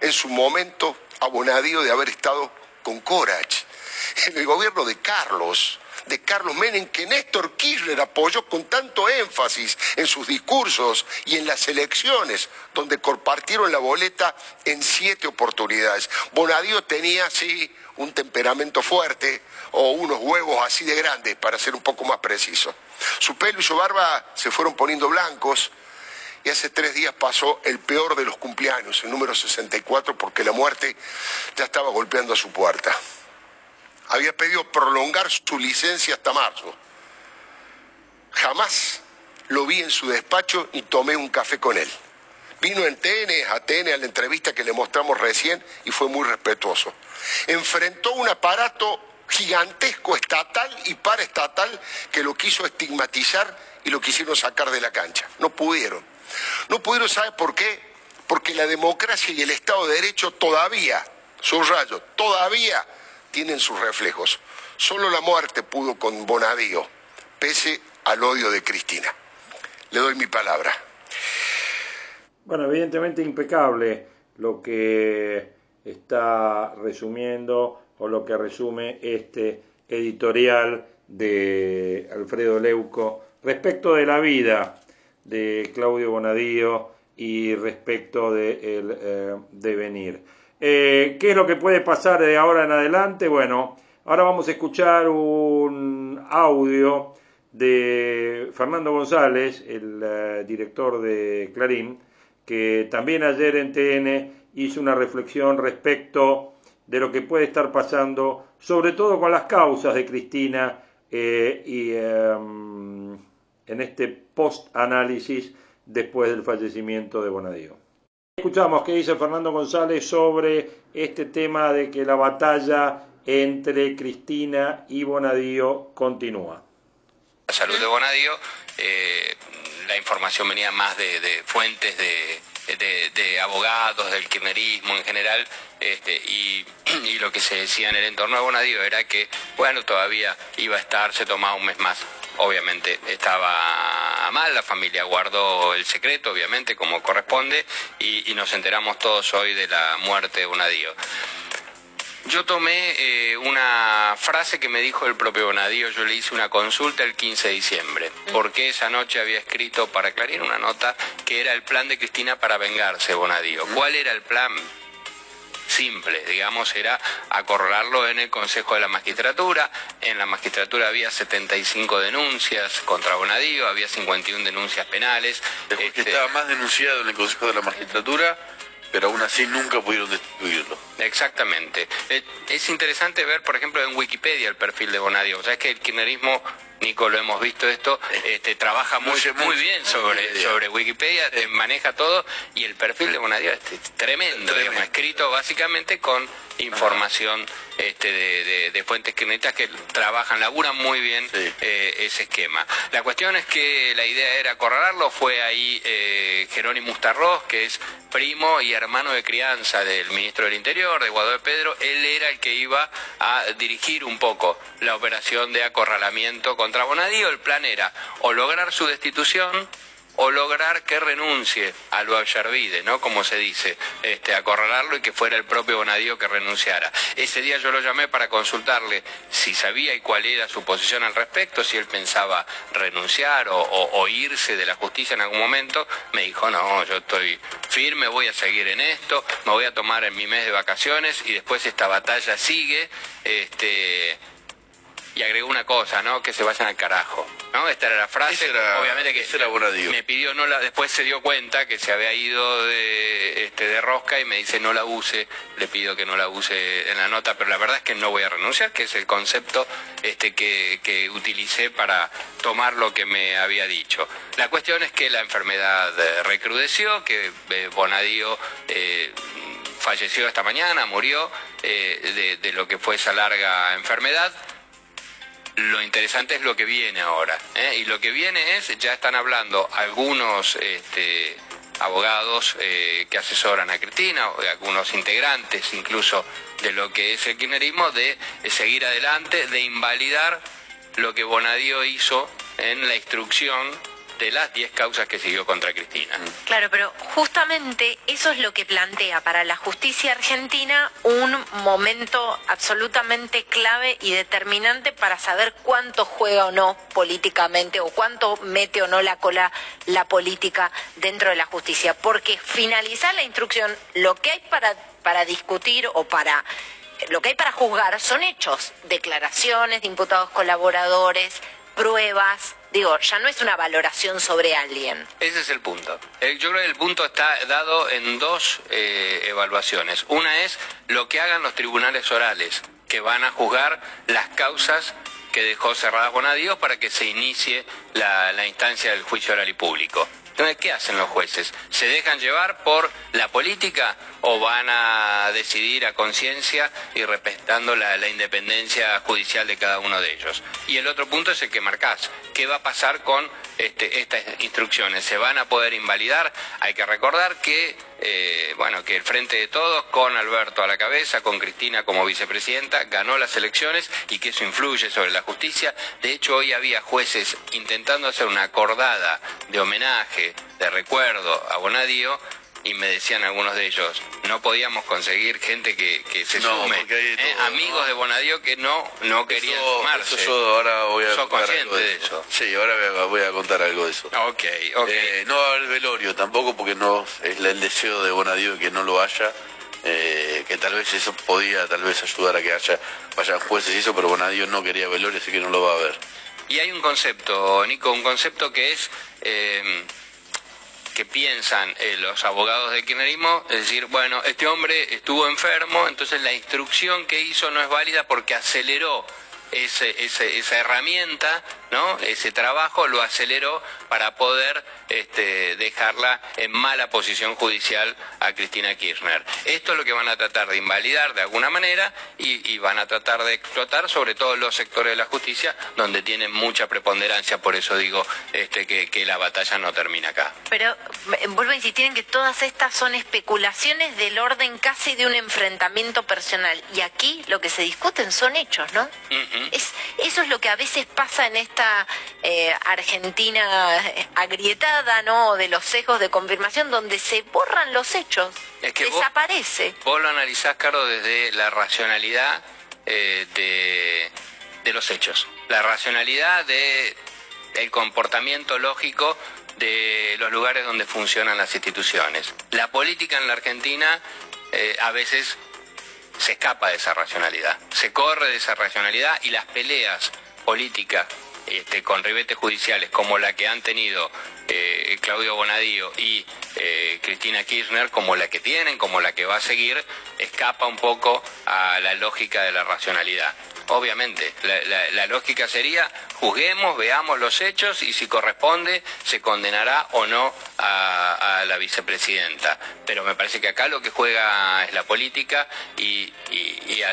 en su momento a Bonadío de haber estado con Corach en el gobierno de Carlos, de Carlos Menem, que Néstor Kirchner apoyó con tanto énfasis en sus discursos y en las elecciones, donde compartieron la boleta en siete oportunidades. Bonadío tenía, sí, un temperamento fuerte o unos huevos así de grandes, para ser un poco más preciso. Su pelo y su barba se fueron poniendo blancos, y hace tres días pasó el peor de los cumpleaños, el número 64, porque la muerte ya estaba golpeando a su puerta. Había pedido prolongar su licencia hasta marzo. Jamás lo vi en su despacho y tomé un café con él. Vino en TN, a TN, a la entrevista que le mostramos recién y fue muy respetuoso. Enfrentó un aparato gigantesco estatal y paraestatal que lo quiso estigmatizar y lo quisieron sacar de la cancha. No pudieron. No pudieron saber por qué, porque la democracia y el Estado de Derecho todavía, subrayo, todavía tienen sus reflejos. Solo la muerte pudo con Bonadío, pese al odio de Cristina. Le doy mi palabra. Bueno, evidentemente impecable lo que está resumiendo o lo que resume este editorial de Alfredo Leuco respecto de la vida de Claudio Bonadío y respecto del de el eh, devenir. Eh, ¿Qué es lo que puede pasar de ahora en adelante? Bueno, ahora vamos a escuchar un audio de Fernando González, el eh, director de Clarín, que también ayer en TN hizo una reflexión respecto de lo que puede estar pasando, sobre todo con las causas de Cristina y em, en este post-análisis después del fallecimiento de Bonadío. Escuchamos qué dice Fernando González sobre este tema de que la batalla entre Cristina y Bonadío continúa. La salud de Bonadío, eh, la información venía más de, fuentes de, abogados, del kirchnerismo en general, este, y, y, lo que se decía en el entorno de Bonadío era que, bueno, todavía iba a estar, se tomaba un mes más obviamente estaba mal, la familia guardó el secreto, obviamente, como corresponde, y, nos enteramos todos hoy de la muerte de Bonadío. Yo tomé eh, una frase que me dijo el propio Bonadío, yo le hice una consulta el 15 de diciembre, porque esa noche había escrito para Clarín una nota que era el plan de Cristina para vengarse Bonadío. ¿Cuál era el plan? Simple, digamos, era acorralarlo en el Consejo de la Magistratura. En la magistratura había 75 denuncias contra Bonadío, había 51 denuncias penales. Este... estaba más denunciado en el Consejo de la Magistratura pero aún así nunca pudieron destruirlo. Exactamente. Eh, es interesante ver, por ejemplo, en Wikipedia el perfil de Bonadío. O sea, es que el kirchnerismo Nico, lo hemos visto esto, este, trabaja muy, muy bien sobre, sobre Wikipedia, maneja todo y el perfil de Bonadío es tremendo, Digamos, escrito básicamente con información este, de, fuentes kirchneristas que trabajan, laburan muy bien eh, ese esquema. La cuestión es que la idea era acorralarlo, fue ahí eh, Jerónimo Ustarroz, que es primo y hermano de crianza del ministro del Interior, de Guadalupe Pedro, él era el que iba a dirigir un poco la operación de acorralamiento contra Bonadío, el plan era o lograr su destitución o lograr que renuncie a lo ¿no? Como se dice, este, acorralarlo y que fuera el propio Bonadío que renunciara. Ese día yo lo llamé para consultarle si sabía y cuál era su posición al respecto, si él pensaba renunciar o, irse de la justicia en algún momento. Me dijo, no, yo estoy firme, voy a seguir en esto, me voy a tomar en mi mes de vacaciones y después esta batalla sigue. Este, y agregó una cosa, ¿no? Que se vayan al carajo. ¿no? Esta era la frase. Obviamente que era me pidió no la, después se dio cuenta que se había ido de, este, de rosca y me dice no la use, le pido que no la use en la nota, pero la verdad es que no voy a renunciar, que es el concepto este, que, que utilicé para tomar lo que me había dicho. La cuestión es que la enfermedad eh, recrudeció, que eh, Bonadío eh, falleció esta mañana, murió de, de lo que fue esa larga enfermedad. Lo interesante es lo que viene ahora. ¿eh? Y lo que viene es, ya están hablando algunos este, abogados eh, que asesoran a Cristina, algunos integrantes incluso de lo que es el kirchnerismo, de seguir adelante, de invalidar lo que Bonadío hizo en la instrucción de las 10 causas que siguió contra Cristina. Claro, pero justamente eso es lo que plantea para la justicia argentina un momento absolutamente clave y determinante para saber cuánto juega o no políticamente o cuánto mete o no la cola la política dentro de la justicia. Porque finalizar la instrucción, lo que hay para, para discutir o para lo que hay para juzgar son hechos, declaraciones de imputados colaboradores, pruebas, Digo, ya no es una valoración sobre alguien. Ese es el punto. Yo creo que el punto está dado en dos eh, evaluaciones. Una es lo que hagan los tribunales orales, que van a juzgar las causas que dejó cerradas Bonadío para que se inicie la instancia del juicio oral y público. Entonces, ¿qué hacen los jueces? ¿Se dejan llevar por la política o van a decidir a conciencia y respetando la, independencia judicial de cada uno de ellos? Y el otro punto es el que marcás. ¿Qué va a pasar con este, estas instrucciones? ¿Se van a poder invalidar? Hay que recordar que, eh, bueno, que el Frente de Todos, con Alberto a la cabeza, con Cristina como vicepresidenta, ganó las elecciones y que eso influye sobre la justicia. De hecho, hoy había jueces intentando hacer una acordada de homenaje, de recuerdo a Bonadío, y me decían algunos de ellos, no podíamos conseguir gente que, se sume, eh, amigos de Bonadío que no no querían sumarse. yo ahora voy a contar algo de eso? Sí, ahora voy a, contar algo de eso. Ok, ok. Eh, no va a haber velorio tampoco porque no es el deseo de Bonadío que no lo haya. Eh, que tal vez eso podía tal vez ayudar a que haya vayan jueces y eso, pero Bonadío no quería velorio, así que no lo va a haber. Y hay un concepto, Nico, un concepto que es que piensan eh, los abogados del kirchnerismo, es decir, bueno, este hombre estuvo enfermo, entonces la instrucción que hizo no es válida porque aceleró esa herramienta, ¿no? ese trabajo lo aceleró para poder este, dejarla en mala posición judicial a Cristina Kirchner. Esto es lo que van a tratar de invalidar de alguna manera y, van a tratar de explotar sobre todo los sectores de la justicia donde tienen mucha preponderancia, por eso digo este, que, que la batalla no termina acá. Pero vuelvo a insistir en que todas estas son especulaciones del orden casi de un enfrentamiento personal y aquí lo que se discuten son hechos, ¿no? es, eso es lo que a veces pasa en esta eh, Argentina agrietada, ¿no? De los sesgos de confirmación, donde se borran los hechos, desaparece. Vos, lo analizás, Caro, desde la racionalidad eh, de, de los hechos, la racionalidad de el comportamiento lógico de los lugares donde funcionan las instituciones. La política en la Argentina eh, a veces se escapa de esa racionalidad, se corre de esa racionalidad y las peleas políticas este, con ribetes judiciales como la que han tenido eh, Claudio Bonadío y eh, Cristina Kirchner, como la que tienen, como la que va a seguir, escapa un poco a la lógica de la racionalidad. Obviamente, la, lógica sería juzguemos, veamos los hechos y si corresponde se condenará o no a, la vicepresidenta. Pero me parece que acá lo que juega es la política y,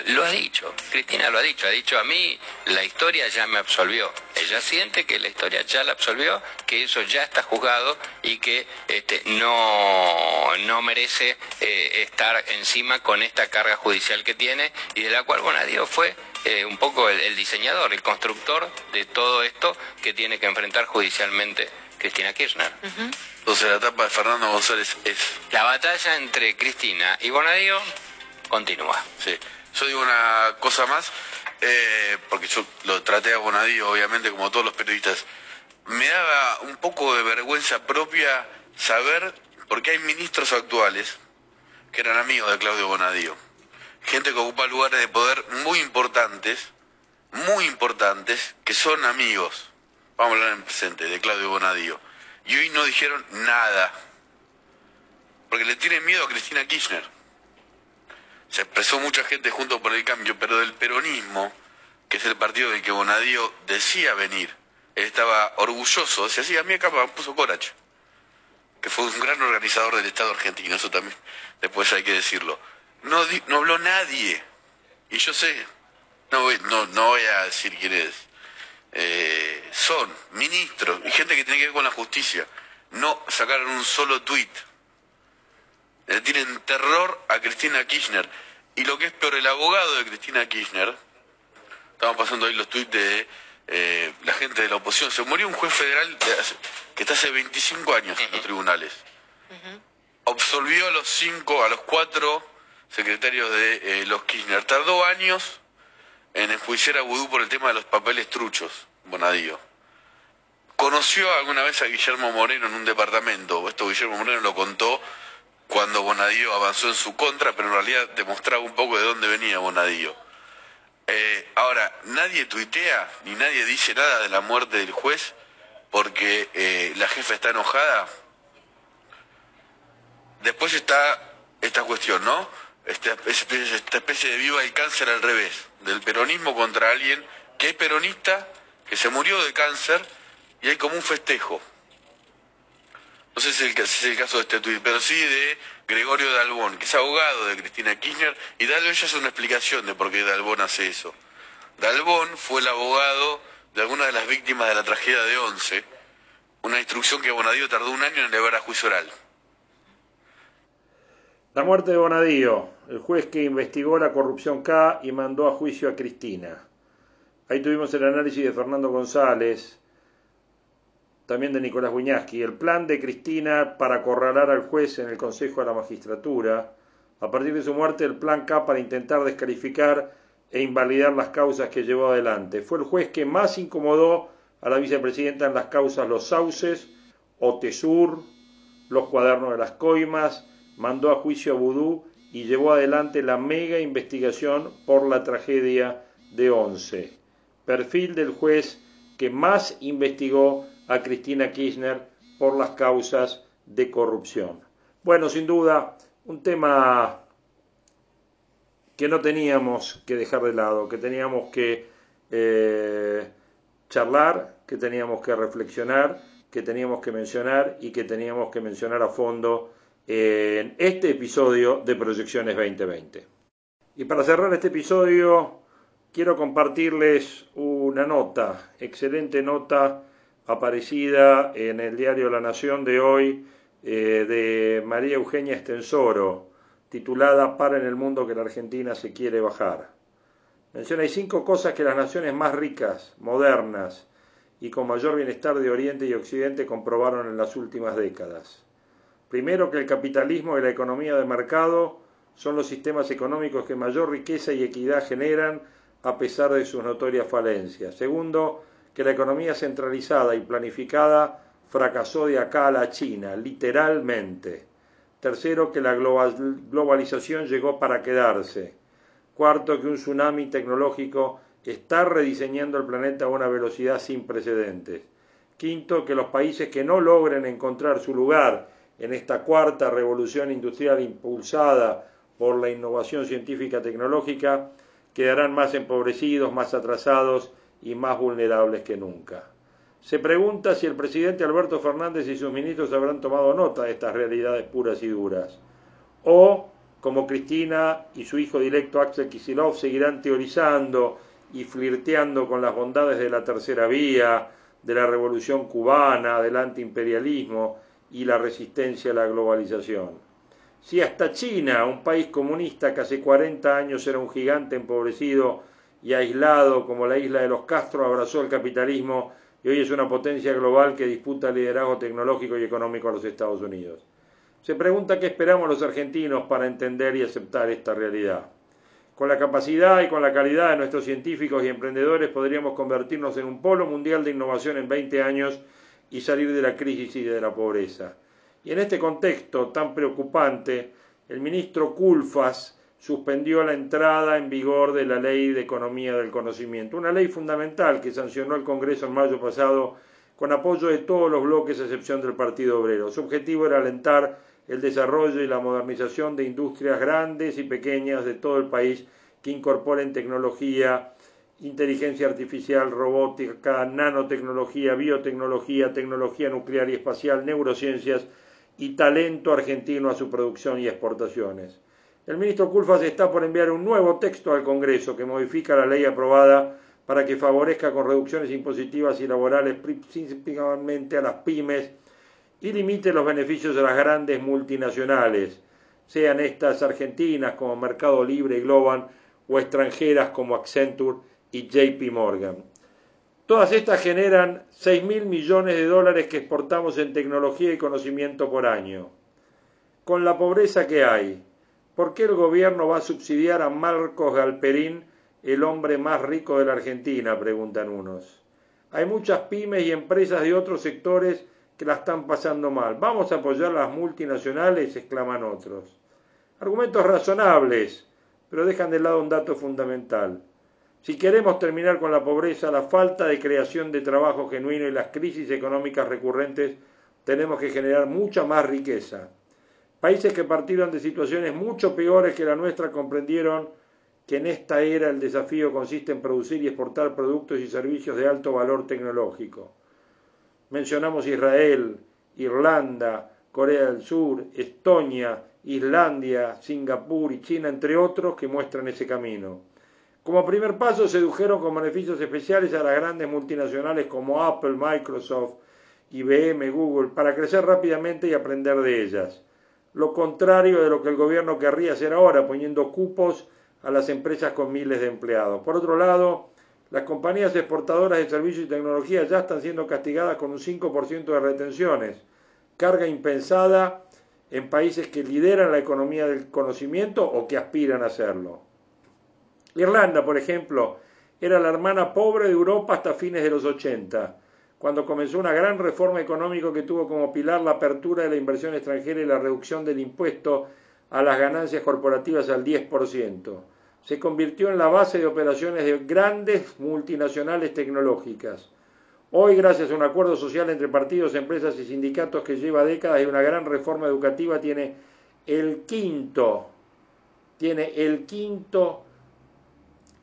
lo ha dicho, Cristina lo ha dicho, ha dicho a mí la historia ya me absolvió. Ella siente que la historia ya la absolvió, que eso ya está juzgado y que este, no, no merece eh, estar encima con esta carga judicial que tiene y de la cual Bonadío fue eh, un poco el, diseñador, el constructor de todo esto que tiene que enfrentar judicialmente Cristina Kirchner. Entonces la etapa de Fernando González es... La batalla entre Cristina y Bonadío continúa. Sí. Yo digo una cosa más, eh, porque yo lo traté a Bonadío, obviamente, como todos los periodistas. Me daba un poco de vergüenza propia saber, porque hay ministros actuales que eran amigos de Claudio Bonadío gente que ocupa lugares de poder muy importantes, muy importantes que son amigos, vamos a hablar en presente, de Claudio Bonadío, y hoy no dijeron nada, porque le tienen miedo a Cristina Kirchner. Se expresó mucha gente junto por el cambio, pero del peronismo, que es el partido del que Bonadío decía venir, él estaba orgulloso, decía, sí, a mí acá me puso Corach, que fue un gran organizador del Estado argentino, eso también, después hay que decirlo. No, no habló nadie, y yo sé, no voy, no, no voy a decir quiénes eh, son, ministros y gente que tiene que ver con la justicia. No sacaron un solo tuit. Le tienen terror a Cristina Kirchner. Y lo que es peor, el abogado de Cristina Kirchner, estamos pasando ahí los tuits de eh, la gente de la oposición, se murió un juez federal que está hace 25 años en los tribunales. Absolvió a los cinco, a los cuatro secretarios de eh, los Kirchner. Tardó años en enjuiciar a Vudú por el tema de los papeles truchos, Bonadío. Conoció alguna vez a Guillermo Moreno en un departamento, esto Guillermo Moreno lo contó cuando Bonadío avanzó en su contra, pero en realidad demostraba un poco de dónde venía Bonadío. Eh, ahora, nadie tuitea ni nadie dice nada de la muerte del juez porque eh, la jefa está enojada. Después está esta cuestión, ¿no? Esta especie, esta especie de viva el cáncer al revés, del peronismo contra alguien que es peronista, que se murió de cáncer y hay como un festejo. No sé si es el, caso de este tuit, pero sí de Gregorio Dalbón, que es abogado de Cristina Kirchner, y Dalbón ya es una explicación de por qué Dalbón hace eso. Dalbón fue el abogado de algunas de las víctimas de la tragedia de Once, una instrucción que Bonadío tardó un año en elevar a juicio oral. La muerte de Bonadío, el juez que investigó la corrupción K y mandó a juicio a Cristina. Ahí tuvimos el análisis de Fernando González, también de Nicolás Buñaski, el plan de Cristina para acorralar al juez en el Consejo de la Magistratura, a partir de su muerte el plan K para intentar descalificar e invalidar las causas que llevó adelante. Fue el juez que más incomodó a la vicepresidenta en las causas Los Sauces, Otesur, los cuadernos de las coimas, mandó a juicio a Vudú y llevó adelante la mega investigación por la tragedia de Once. Perfil del juez que más investigó a Cristina Kirchner por las causas de corrupción. Bueno, sin duda, un tema que no teníamos que dejar de lado, que teníamos que eh, charlar, que teníamos que reflexionar, que teníamos que mencionar y que teníamos que mencionar a fondo en este episodio de Proyecciones 2020. Y para cerrar este episodio, quiero compartirles una nota, excelente nota aparecida en el diario La Nación de hoy eh, de María Eugenia Estensoro, titulada Para en el mundo que la Argentina se quiere bajar. Menciona cinco cosas que las naciones más ricas, modernas y con mayor bienestar de Oriente y Occidente comprobaron en las últimas décadas. Primero, que el capitalismo y la economía de mercado son los sistemas económicos que mayor riqueza y equidad generan a pesar de sus notorias falencias. Segundo, que la economía centralizada y planificada fracasó de acá a la China, literalmente. Tercero, que la globalización llegó para quedarse. Cuarto, que un tsunami tecnológico está rediseñando el planeta a una velocidad sin precedentes. Quinto, que los países que no logren encontrar su lugar en esta cuarta revolución industrial impulsada por la innovación científica tecnológica, quedarán más empobrecidos, más atrasados y más vulnerables que nunca. Se pregunta si el presidente Alberto Fernández y sus ministros habrán tomado nota de estas realidades puras y duras, o, como Cristina y su hijo directo Axel Kisilov seguirán teorizando y flirteando con las bondades de la tercera vía, de la revolución cubana, del antiimperialismo, y la resistencia a la globalización. Si hasta China, un país comunista que hace 40 años era un gigante empobrecido y aislado como la isla de los Castro, abrazó el capitalismo y hoy es una potencia global que disputa el liderazgo tecnológico y económico a los Estados Unidos. Se pregunta qué esperamos los argentinos para entender y aceptar esta realidad. Con la capacidad y con la calidad de nuestros científicos y emprendedores podríamos convertirnos en un polo mundial de innovación en 20 años y salir de la crisis y de la pobreza. Y en este contexto tan preocupante, el ministro Culfas suspendió la entrada en vigor de la Ley de Economía del Conocimiento, una ley fundamental que sancionó el Congreso en mayo pasado con apoyo de todos los bloques a excepción del Partido Obrero. Su objetivo era alentar el desarrollo y la modernización de industrias grandes y pequeñas de todo el país que incorporen tecnología, inteligencia artificial, robótica, nanotecnología, biotecnología, tecnología nuclear y espacial, neurociencias y talento argentino a su producción y exportaciones. El ministro Culfas está por enviar un nuevo texto al Congreso que modifica la ley aprobada para que favorezca con reducciones impositivas y laborales principalmente a las pymes y limite los beneficios de las grandes multinacionales, sean estas argentinas como Mercado Libre y Global o extranjeras como Accenture y JP Morgan. Todas estas generan 6 mil millones de dólares que exportamos en tecnología y conocimiento por año. Con la pobreza que hay, ¿por qué el gobierno va a subsidiar a Marcos Galperín, el hombre más rico de la Argentina? preguntan unos. Hay muchas pymes y empresas de otros sectores que la están pasando mal. Vamos a apoyar a las multinacionales, exclaman otros. Argumentos razonables, pero dejan de lado un dato fundamental. Si queremos terminar con la pobreza, la falta de creación de trabajo genuino y las crisis económicas recurrentes, tenemos que generar mucha más riqueza. Países que partieron de situaciones mucho peores que la nuestra comprendieron que en esta era el desafío consiste en producir y exportar productos y servicios de alto valor tecnológico. Mencionamos Israel, Irlanda, Corea del Sur, Estonia, Islandia, Singapur y China, entre otros, que muestran ese camino. Como primer paso, sedujeron con beneficios especiales a las grandes multinacionales como Apple, Microsoft, IBM, Google, para crecer rápidamente y aprender de ellas. Lo contrario de lo que el gobierno querría hacer ahora, poniendo cupos a las empresas con miles de empleados. Por otro lado, las compañías exportadoras de servicios y tecnología ya están siendo castigadas con un 5% de retenciones, carga impensada en países que lideran la economía del conocimiento o que aspiran a hacerlo. Irlanda, por ejemplo, era la hermana pobre de Europa hasta fines de los 80, cuando comenzó una gran reforma económica que tuvo como pilar la apertura de la inversión extranjera y la reducción del impuesto a las ganancias corporativas al 10%. Se convirtió en la base de operaciones de grandes multinacionales tecnológicas. Hoy, gracias a un acuerdo social entre partidos, empresas y sindicatos que lleva décadas y una gran reforma educativa, tiene el quinto, tiene el quinto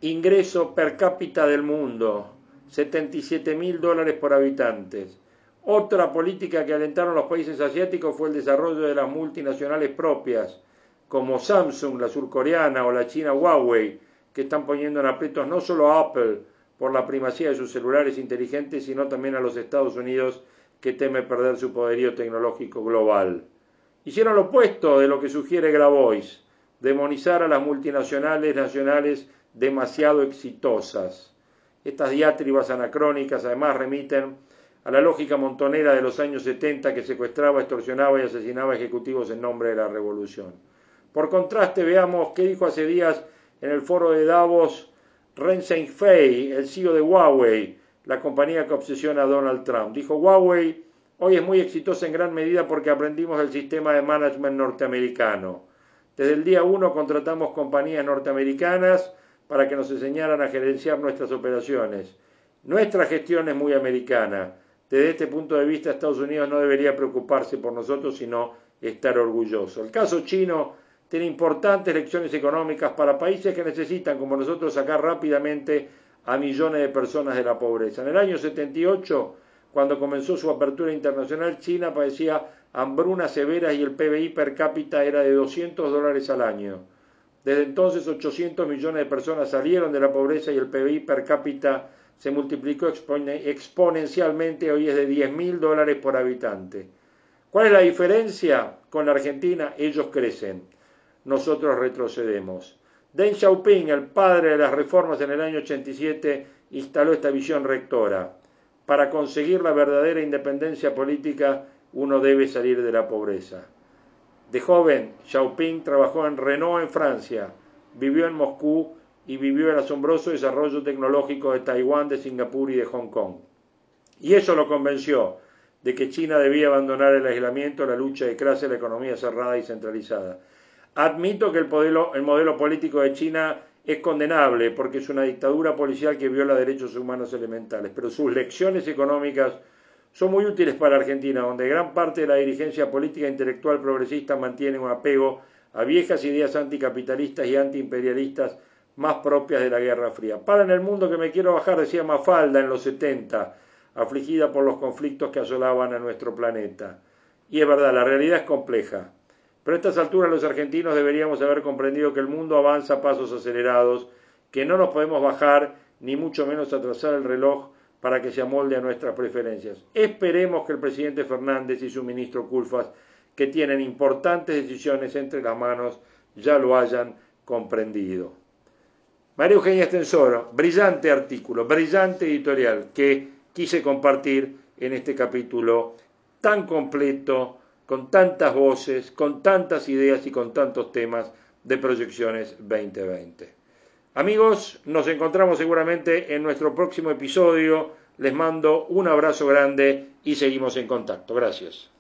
ingreso per cápita del mundo, 77 mil dólares por habitantes. Otra política que alentaron los países asiáticos fue el desarrollo de las multinacionales propias, como Samsung, la surcoreana, o la china Huawei, que están poniendo en aprietos no solo a Apple por la primacía de sus celulares inteligentes, sino también a los Estados Unidos, que teme perder su poderío tecnológico global. Hicieron lo opuesto de lo que sugiere Grabois, demonizar a las multinacionales nacionales demasiado exitosas. Estas diatribas anacrónicas además remiten a la lógica montonera de los años 70 que secuestraba, extorsionaba y asesinaba ejecutivos en nombre de la revolución. Por contraste, veamos qué dijo hace días en el foro de Davos Ren Fei, el CEO de Huawei, la compañía que obsesiona a Donald Trump. Dijo, Huawei hoy es muy exitosa en gran medida porque aprendimos el sistema de management norteamericano. Desde el día uno contratamos compañías norteamericanas para que nos enseñaran a gerenciar nuestras operaciones. Nuestra gestión es muy americana. Desde este punto de vista, Estados Unidos no debería preocuparse por nosotros, sino estar orgulloso. El caso chino tiene importantes lecciones económicas para países que necesitan, como nosotros, sacar rápidamente a millones de personas de la pobreza. En el año 78, cuando comenzó su apertura internacional, China padecía hambrunas severas y el PBI per cápita era de 200 dólares al año. Desde entonces 800 millones de personas salieron de la pobreza y el PBI per cápita se multiplicó exponencialmente, hoy es de 10 mil dólares por habitante. ¿Cuál es la diferencia con la Argentina? Ellos crecen, nosotros retrocedemos. Deng Xiaoping, el padre de las reformas en el año 87, instaló esta visión rectora. Para conseguir la verdadera independencia política, uno debe salir de la pobreza. De joven, Xiaoping trabajó en Renault en Francia, vivió en Moscú y vivió el asombroso desarrollo tecnológico de Taiwán, de Singapur y de Hong Kong. Y eso lo convenció de que China debía abandonar el aislamiento, la lucha de clase, la economía cerrada y centralizada. Admito que el modelo, el modelo político de China es condenable porque es una dictadura policial que viola derechos humanos elementales, pero sus lecciones económicas son muy útiles para Argentina, donde gran parte de la dirigencia política e intelectual progresista mantiene un apego a viejas ideas anticapitalistas y antiimperialistas más propias de la Guerra Fría. Para en el mundo que me quiero bajar, decía Mafalda en los 70, afligida por los conflictos que asolaban a nuestro planeta. Y es verdad, la realidad es compleja. Pero a estas alturas los argentinos deberíamos haber comprendido que el mundo avanza a pasos acelerados, que no nos podemos bajar, ni mucho menos atrasar el reloj para que se amolde a nuestras preferencias. Esperemos que el presidente Fernández y su ministro Culfas, que tienen importantes decisiones entre las manos, ya lo hayan comprendido. María Eugenia Estensoro, brillante artículo, brillante editorial que quise compartir en este capítulo tan completo, con tantas voces, con tantas ideas y con tantos temas de proyecciones 2020. Amigos, nos encontramos seguramente en nuestro próximo episodio. Les mando un abrazo grande y seguimos en contacto. Gracias.